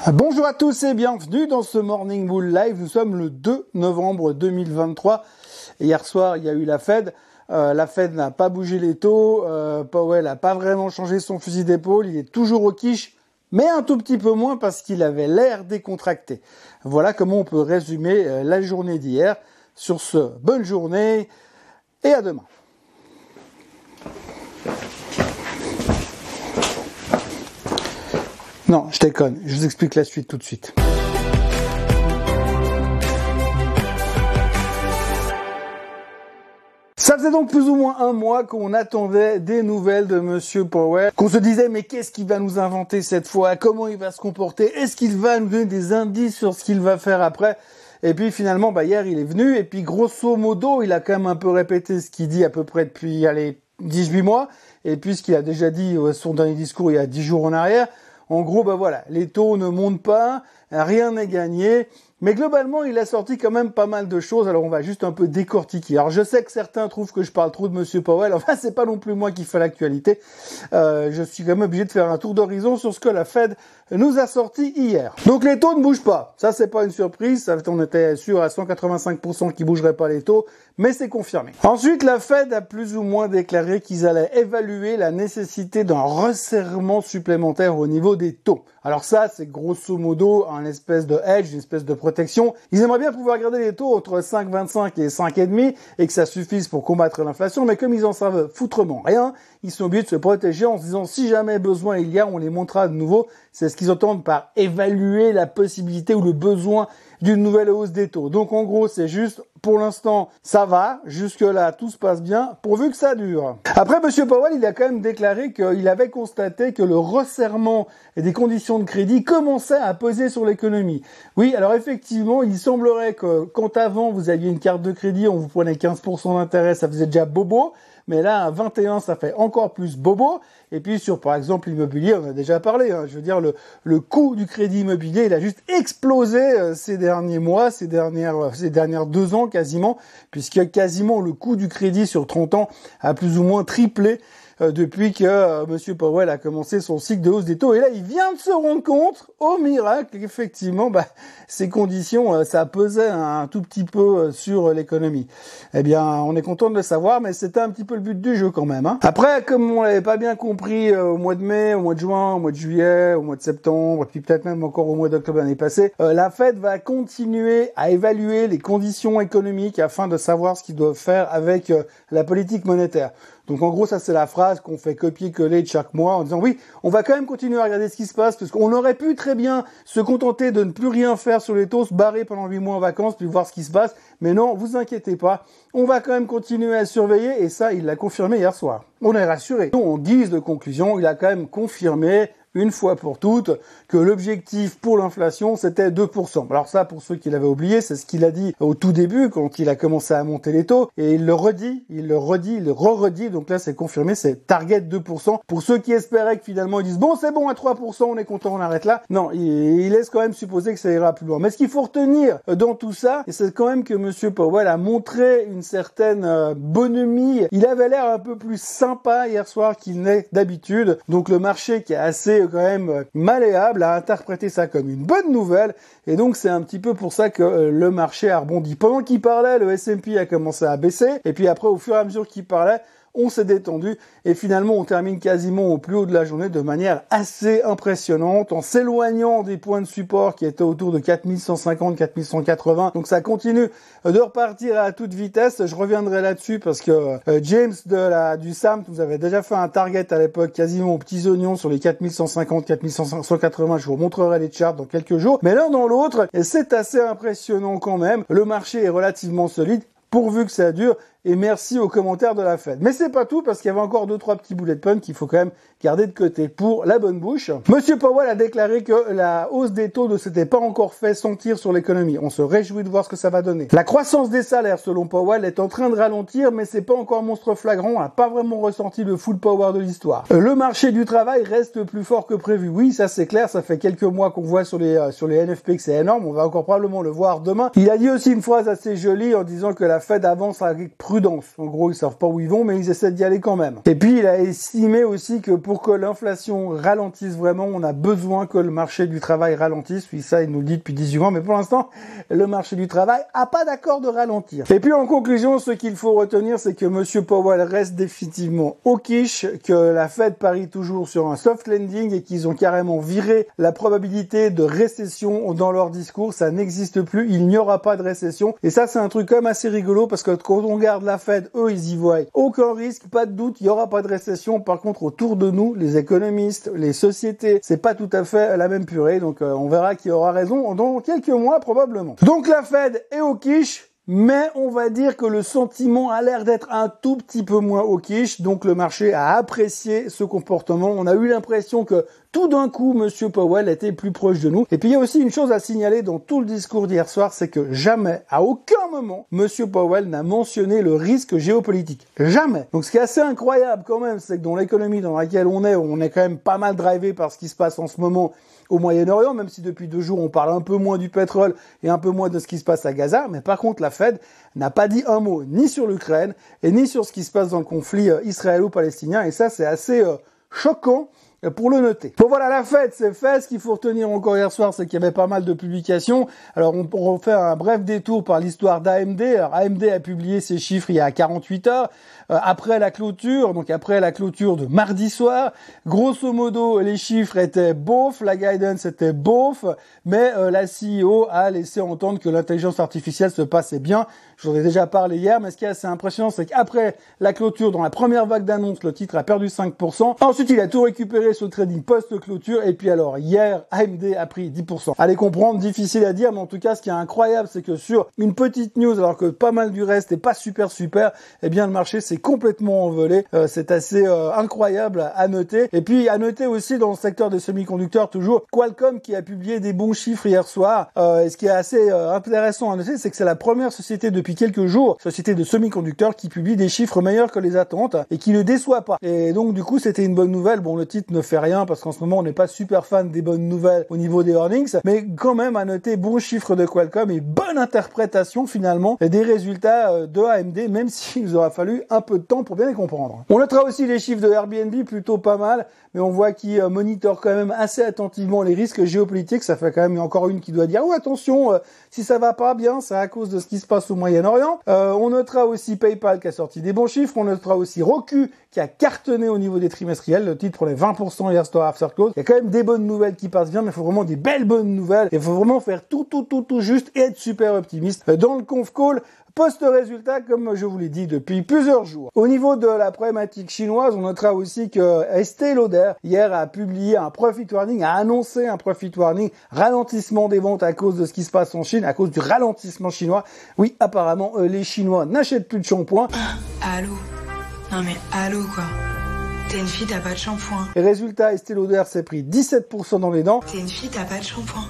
Bonjour à tous et bienvenue dans ce Morning Bull Live. Nous sommes le 2 novembre 2023. hier soir, il y a eu la Fed. Euh, la Fed n'a pas bougé les taux. Euh, Powell n'a pas vraiment changé son fusil d'épaule. Il est toujours au quiche, mais un tout petit peu moins parce qu'il avait l'air décontracté. Voilà comment on peut résumer euh, la journée d'hier. Sur ce, bonne journée et à demain. Non, je déconne. Je vous explique la suite tout de suite. Ça faisait donc plus ou moins un mois qu'on attendait des nouvelles de Monsieur Powell, qu'on se disait mais qu'est-ce qu'il va nous inventer cette fois, comment il va se comporter, est-ce qu'il va nous donner des indices sur ce qu'il va faire après? Et puis finalement, bah, hier, il est venu, et puis grosso modo, il a quand même un peu répété ce qu'il dit à peu près depuis, allez, 18 mois, et puis ce qu'il a déjà dit euh, son dernier discours il y a 10 jours en arrière. En gros, bah voilà, les taux ne montent pas, rien n'est gagné. Mais globalement, il a sorti quand même pas mal de choses. Alors on va juste un peu décortiquer. Alors je sais que certains trouvent que je parle trop de Monsieur Powell. Enfin, c'est pas non plus moi qui fais l'actualité. Euh, je suis quand même obligé de faire un tour d'horizon sur ce que la Fed nous a sorti hier. Donc les taux ne bougent pas. Ça, c'est pas une surprise. On était sûr à 185% qu'ils bougeraient pas les taux, mais c'est confirmé. Ensuite, la Fed a plus ou moins déclaré qu'ils allaient évaluer la nécessité d'un resserrement supplémentaire au niveau des taux. Alors ça, c'est grosso modo un espèce de hedge, une espèce de protection. Ils aimeraient bien pouvoir garder les taux entre 5,25 et 5,5 et que ça suffise pour combattre l'inflation, mais comme ils en savent foutrement rien, ils sont obligés de se protéger en se disant si jamais besoin il y a, on les montrera de nouveau. C'est ce qu'ils entendent par évaluer la possibilité ou le besoin d'une nouvelle hausse des taux. Donc en gros, c'est juste pour l'instant, ça va. Jusque-là, tout se passe bien, pourvu que ça dure. Après, M. Powell, il a quand même déclaré qu'il avait constaté que le resserrement des conditions de crédit commençaient à peser sur l'économie. Oui, alors effectivement, il semblerait que quand avant, vous aviez une carte de crédit, on vous prenait 15% d'intérêt, ça faisait déjà bobo mais là, à 21, ça fait encore plus bobo. Et puis sur, par exemple, l'immobilier, on a déjà parlé. Hein. je veux dire, le, le coût du crédit immobilier, il a juste explosé euh, ces derniers mois, ces dernières, euh, ces dernières deux ans quasiment, puisque quasiment le coût du crédit sur 30 ans a plus ou moins triplé. Euh, depuis que euh, M. Powell a commencé son cycle de hausse des taux. Et là, il vient de se rendre compte, au miracle, qu'effectivement, bah, ces conditions, euh, ça pesait un tout petit peu sur l'économie. Eh bien, on est content de le savoir, mais c'était un petit peu le but du jeu quand même. Hein. Après, comme on l'avait pas bien compris au mois de mai, au mois de juin, au mois de juillet, au mois de septembre, et puis peut-être même encore au mois d'octobre l'année passée, la Fed va continuer à évaluer les conditions économiques afin de savoir ce qu'ils doivent faire avec la politique monétaire. Donc en gros, ça c'est la phrase qu'on fait copier-coller de chaque mois en disant oui, on va quand même continuer à regarder ce qui se passe parce qu'on aurait pu très bien se contenter de ne plus rien faire sur les taux, se barrer pendant huit mois en vacances, puis voir ce qui se passe. Mais non, vous inquiétez pas, on va quand même continuer à surveiller et ça, il l'a confirmé hier soir. On est rassuré. En guise de conclusion, il a quand même confirmé une fois pour toutes que l'objectif pour l'inflation c'était 2%. Alors ça, pour ceux qui l'avaient oublié, c'est ce qu'il a dit au tout début quand il a commencé à monter les taux et il le redit, il le redit, il le re-redit. Donc là, c'est confirmé, c'est target 2%. Pour ceux qui espéraient que finalement ils disent bon, c'est bon à 3%, on est content, on arrête là. Non, il, laisse quand même supposer que ça ira plus loin. Mais ce qu'il faut retenir dans tout ça, c'est quand même que Monsieur Powell a montré une certaine euh, bonhomie. Il avait l'air un peu plus sympa hier soir qu'il n'est d'habitude. Donc le marché qui est assez quand même malléable à interpréter ça comme une bonne nouvelle et donc c'est un petit peu pour ça que euh, le marché a rebondi. Pendant qu'il parlait, le S&P a commencé à baisser et puis après au fur et à mesure qu'il parlait, on s'est détendu et finalement on termine quasiment au plus haut de la journée de manière assez impressionnante en s'éloignant des points de support qui étaient autour de 4150, 4180. Donc ça continue de repartir à toute vitesse. Je reviendrai là-dessus parce que euh, James de la du SAM nous avait déjà fait un target à l'époque quasiment aux petits oignons sur les 4150, 4180. Je vous montrerai les charts dans quelques jours. Mais l'un dans l'autre, c'est assez impressionnant quand même. Le marché est relativement solide pourvu que ça dure et merci aux commentaires de la Fed. Mais c'est pas tout parce qu'il y avait encore deux trois petits boulets de pun qu'il faut quand même garder de côté pour la bonne bouche. Monsieur Powell a déclaré que la hausse des taux ne s'était pas encore fait sentir sur l'économie. On se réjouit de voir ce que ça va donner. La croissance des salaires selon Powell est en train de ralentir mais c'est pas encore monstre flagrant, on n'a pas vraiment ressenti le full power de l'histoire. Le marché du travail reste plus fort que prévu. Oui, ça c'est clair, ça fait quelques mois qu'on voit sur les euh, sur les NFP que c'est énorme, on va encore probablement le voir demain. Il a dit aussi une phrase assez jolie en disant que la Fed avance avec En gros, ils savent pas où ils vont, mais ils essaient d'y aller quand même. Et puis, il a estimé aussi que pour que l'inflation ralentisse vraiment, on a besoin que le marché du travail ralentisse. Oui, ça, il nous le dit depuis 18 mois, mais pour l'instant, le marché du travail a pas d'accord de ralentir. Et puis, en conclusion, ce qu'il faut retenir, c'est que Monsieur Powell reste définitivement au quiche, que la Fed parie toujours sur un soft landing et qu'ils ont carrément viré la probabilité de récession dans leur discours. Ça n'existe plus. Il n'y aura pas de récession. Et ça, c'est un truc quand même assez rigolo parce que quand on regarde la Fed, eux, ils y voient aucun risque, pas de doute, il n'y aura pas de récession. Par contre, autour de nous, les économistes, les sociétés, c'est pas tout à fait la même purée. Donc, euh, on verra qui aura raison dans quelques mois probablement. Donc, la Fed est au quiche. Mais on va dire que le sentiment a l'air d'être un tout petit peu moins au quiche, donc le marché a apprécié ce comportement. On a eu l'impression que tout d'un coup, Monsieur Powell était plus proche de nous. Et puis il y a aussi une chose à signaler dans tout le discours d'hier soir, c'est que jamais, à aucun moment, Monsieur Powell n'a mentionné le risque géopolitique. Jamais. Donc ce qui est assez incroyable quand même, c'est que dans l'économie dans laquelle on est, on est quand même pas mal drivé par ce qui se passe en ce moment au Moyen-Orient, même si depuis deux jours on parle un peu moins du pétrole et un peu moins de ce qui se passe à Gaza. Mais par contre, la Fed n'a pas dit un mot ni sur l'Ukraine et ni sur ce qui se passe dans le conflit euh, israélo-palestinien. Et ça, c'est assez euh, choquant pour le noter. Bon voilà, la fête, c'est fait. Ce qu'il faut retenir encore hier soir, c'est qu'il y avait pas mal de publications. Alors on, faire un bref détour par l'histoire d'AMD. Alors AMD a publié ses chiffres il y a 48 heures. Euh, après la clôture, donc après la clôture de mardi soir, grosso modo, les chiffres étaient beaufs, la guidance était beauf, mais euh, la CEO a laissé entendre que l'intelligence artificielle se passait bien. J'en ai déjà parlé hier, mais ce qui est assez impressionnant, c'est qu'après la clôture, dans la première vague d'annonces, le titre a perdu 5%. Ensuite, il a tout récupéré le trading post-clôture. Et puis alors, hier, AMD a pris 10%. Allez comprendre, difficile à dire, mais en tout cas, ce qui est incroyable, c'est que sur une petite news, alors que pas mal du reste est pas super super, eh bien, le marché s'est complètement envolé. Euh, c'est assez euh, incroyable à noter. Et puis, à noter aussi dans le secteur des semi-conducteurs, toujours, Qualcomm qui a publié des bons chiffres hier soir. Euh, et ce qui est assez intéressant à noter, c'est que c'est la première société depuis quelques jours, société de semi-conducteurs qui publie des chiffres meilleurs que les attentes et qui ne déçoit pas. Et donc du coup, c'était une bonne nouvelle. Bon, le titre ne fait rien parce qu'en ce moment, on n'est pas super fan des bonnes nouvelles au niveau des earnings, mais quand même à noter bons chiffres de Qualcomm et bonne interprétation finalement des résultats euh, de AMD, même s'il nous aura fallu un peu de temps pour bien les comprendre. On notera aussi les chiffres de Airbnb plutôt pas mal, mais on voit qu'ils euh, monitorent quand même assez attentivement les risques géopolitiques. Ça fait quand même encore une qui doit dire, oh attention, euh, si ça va pas bien, c'est à cause de ce qui se passe au Moyen orient euh, on notera aussi PayPal qui a sorti des bons chiffres. On notera aussi Roku qui a cartonné au niveau des trimestriels. Le titre pour les 20% hier store after close. Il y a quand même des bonnes nouvelles qui passent bien, mais il faut vraiment des belles bonnes nouvelles. Il faut vraiment faire tout, tout, tout, tout juste et être super optimiste. Dans le conf call, Post-résultat, comme je vous l'ai dit depuis plusieurs jours. Au niveau de la problématique chinoise, on notera aussi que Estée Lauder, hier, a publié un profit warning, a annoncé un profit warning, ralentissement des ventes à cause de ce qui se passe en Chine, à cause du ralentissement chinois. Oui, apparemment, euh, les Chinois n'achètent plus de shampoing. Ah, allô? Non mais allô quoi? T'es une fille, t'as pas de shampoing. Et résultat, Estée Lauder s'est pris 17% dans les dents. T'es une fille, t'as pas de shampoing.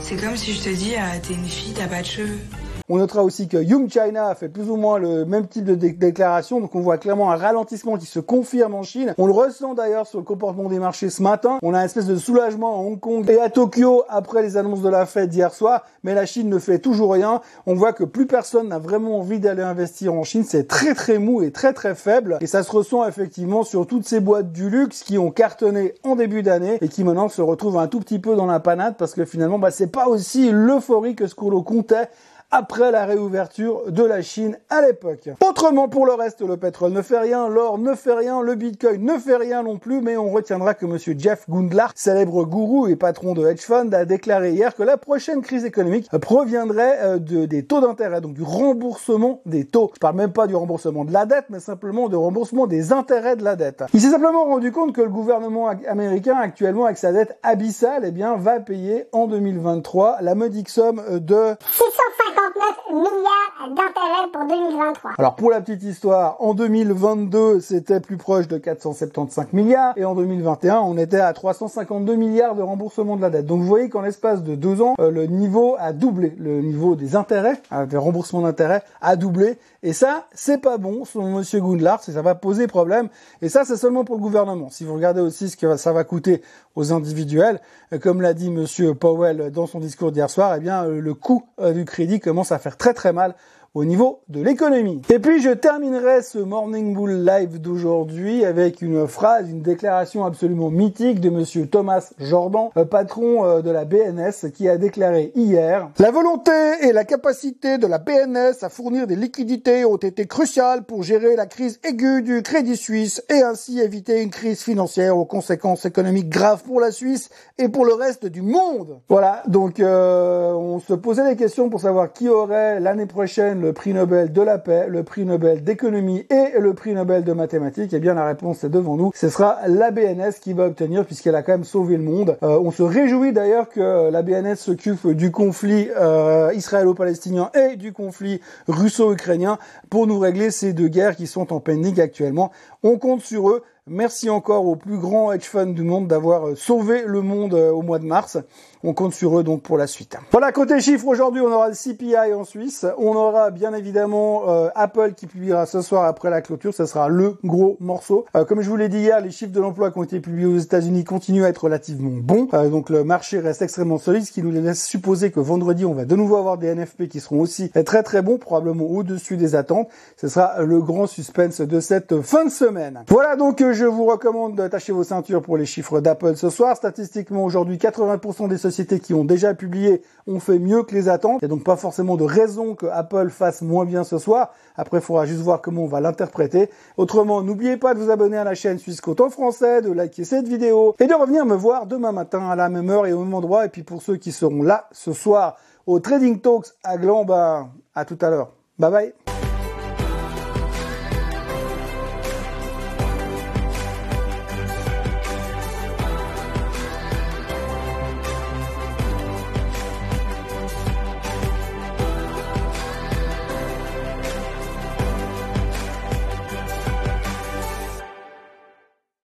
C'est comme si je te dis, ah, t'es une fille, t'as pas de cheveux. On notera aussi que Young China a fait plus ou moins le même type de déclaration, donc on voit clairement un ralentissement qui se confirme en Chine. On le ressent d'ailleurs sur le comportement des marchés ce matin. On a une espèce de soulagement à Hong Kong et à Tokyo après les annonces de la Fed d'hier soir, mais la Chine ne fait toujours rien. On voit que plus personne n'a vraiment envie d'aller investir en Chine. C'est très très mou et très très faible, et ça se ressent effectivement sur toutes ces boîtes du luxe qui ont cartonné en début d'année et qui maintenant se retrouvent un tout petit peu dans la panade parce que finalement, bah, c'est pas aussi l'euphorie que ce qu'on comptait après la réouverture de la Chine à l'époque. Autrement, pour le reste, le pétrole ne fait rien, l'or ne fait rien, le bitcoin ne fait rien non plus, mais on retiendra que monsieur Jeff Gundlach, célèbre gourou et patron de hedge fund, a déclaré hier que la prochaine crise économique proviendrait euh, de, des taux d'intérêt, donc du remboursement des taux. Je parle même pas du remboursement de la dette, mais simplement du remboursement des intérêts de la dette. Il s'est simplement rendu compte que le gouvernement américain actuellement avec sa dette abyssale, eh bien, va payer en 2023 la modique somme de 650 milliards d'intérêts pour 2023. Alors pour la petite histoire, en 2022, c'était plus proche de 475 milliards et en 2021, on était à 352 milliards de remboursement de la dette. Donc vous voyez qu'en l'espace de deux ans, euh, le niveau a doublé, le niveau des intérêts, euh, des remboursements d'intérêts a doublé et ça, c'est pas bon, selon Monsieur Gundlach, ça va poser problème. Et ça, c'est seulement pour le gouvernement. Si vous regardez aussi ce que ça va coûter aux individuels, euh, comme l'a dit Monsieur Powell dans son discours d'hier soir, eh bien, le coût du crédit commence à faire très très mal au niveau de l'économie. Et puis je terminerai ce Morning Bull Live d'aujourd'hui avec une phrase, une déclaration absolument mythique de monsieur Thomas Jordan, euh, patron euh, de la BNS, qui a déclaré hier La volonté et la capacité de la BNS à fournir des liquidités ont été cruciales pour gérer la crise aiguë du Crédit Suisse et ainsi éviter une crise financière aux conséquences économiques graves pour la Suisse et pour le reste du monde. Voilà, donc euh, on se posait des questions pour savoir qui aurait l'année prochaine le prix Nobel de la paix, le prix Nobel d'économie et le prix Nobel de mathématiques. Eh bien la réponse est devant nous. Ce sera la BNS qui va obtenir puisqu'elle a quand même sauvé le monde. Euh, on se réjouit d'ailleurs que la BNS s'occupe du conflit euh, israélo-palestinien et du conflit russo-ukrainien pour nous régler ces deux guerres qui sont en panique actuellement. On compte sur eux. Merci encore aux plus grands hedge funds du monde d'avoir euh, sauvé le monde euh, au mois de mars. On compte sur eux donc pour la suite. Voilà, côté chiffres, aujourd'hui on aura le CPI en Suisse. On aura bien évidemment euh, Apple qui publiera ce soir après la clôture. Ce sera le gros morceau. comme je vous l'ai dit hier, les chiffres de l'emploi qui ont été publiés aux États-Unis continuent à être relativement bons. donc le marché reste extrêmement solide, ce qui nous laisse supposer que vendredi on va de nouveau avoir des NFP qui seront aussi très très bons, probablement au-dessus des attentes. Ce sera le grand suspense de cette fin de semaine. Voilà donc je vous recommande d'attacher vos ceintures pour les chiffres d'Apple ce soir. Statistiquement, aujourd'hui, 80% des sociétés qui ont déjà publié ont fait mieux que les attentes. Il n'y a donc pas forcément de raison que Apple fasse moins bien ce soir. Après, il faudra juste voir comment on va l'interpréter. Autrement, n'oubliez pas de vous abonner à la chaîne Suisse en français, de liker cette vidéo et de revenir me voir demain matin à la même heure et au même endroit. Et puis pour ceux qui seront là ce soir au Trading Talks à Gland, à tout à l'heure. Bye bye